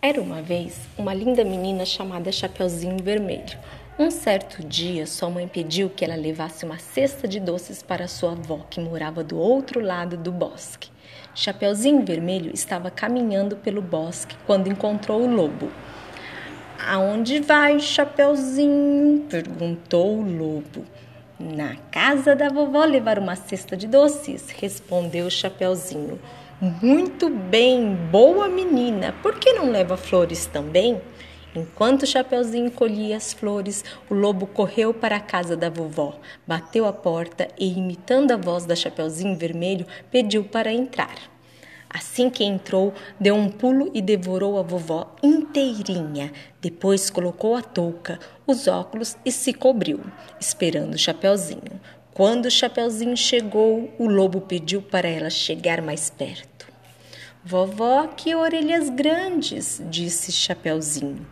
Era uma vez uma linda menina chamada Chapeuzinho Vermelho. Um certo dia, sua mãe pediu que ela levasse uma cesta de doces para sua avó, que morava do outro lado do bosque. Chapeuzinho Vermelho estava caminhando pelo bosque quando encontrou o lobo. Aonde vai, Chapeuzinho? perguntou o lobo. Na casa da vovó levar uma cesta de doces, respondeu o Chapeuzinho. Muito bem, boa menina. Por que não leva flores também? Enquanto o Chapeuzinho colhia as flores, o lobo correu para a casa da vovó, bateu a porta e, imitando a voz da Chapeuzinho Vermelho, pediu para entrar. Assim que entrou, deu um pulo e devorou a vovó inteirinha. Depois colocou a touca, os óculos e se cobriu, esperando o Chapeuzinho. Quando o Chapeuzinho chegou, o lobo pediu para ela chegar mais perto. Vovó, que orelhas grandes, disse Chapeuzinho.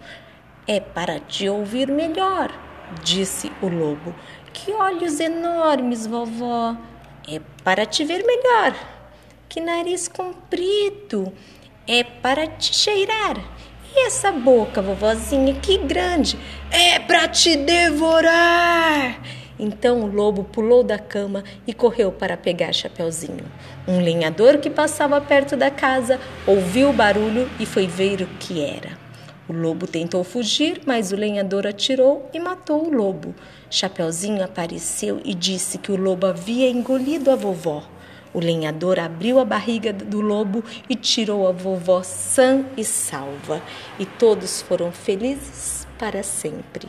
É para te ouvir melhor, disse o lobo. Que olhos enormes, vovó. É para te ver melhor. Que nariz comprido. É para te cheirar. E essa boca, vovozinha, que grande. É para te devorar. Então o lobo pulou da cama e correu para pegar Chapeuzinho. Um lenhador que passava perto da casa ouviu o barulho e foi ver o que era. O lobo tentou fugir, mas o lenhador atirou e matou o lobo. Chapeuzinho apareceu e disse que o lobo havia engolido a vovó. O lenhador abriu a barriga do lobo e tirou a vovó sã e salva, e todos foram felizes para sempre.